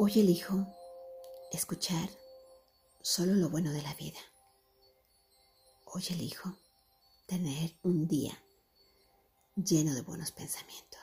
Hoy elijo escuchar solo lo bueno de la vida. Hoy elijo tener un día lleno de buenos pensamientos.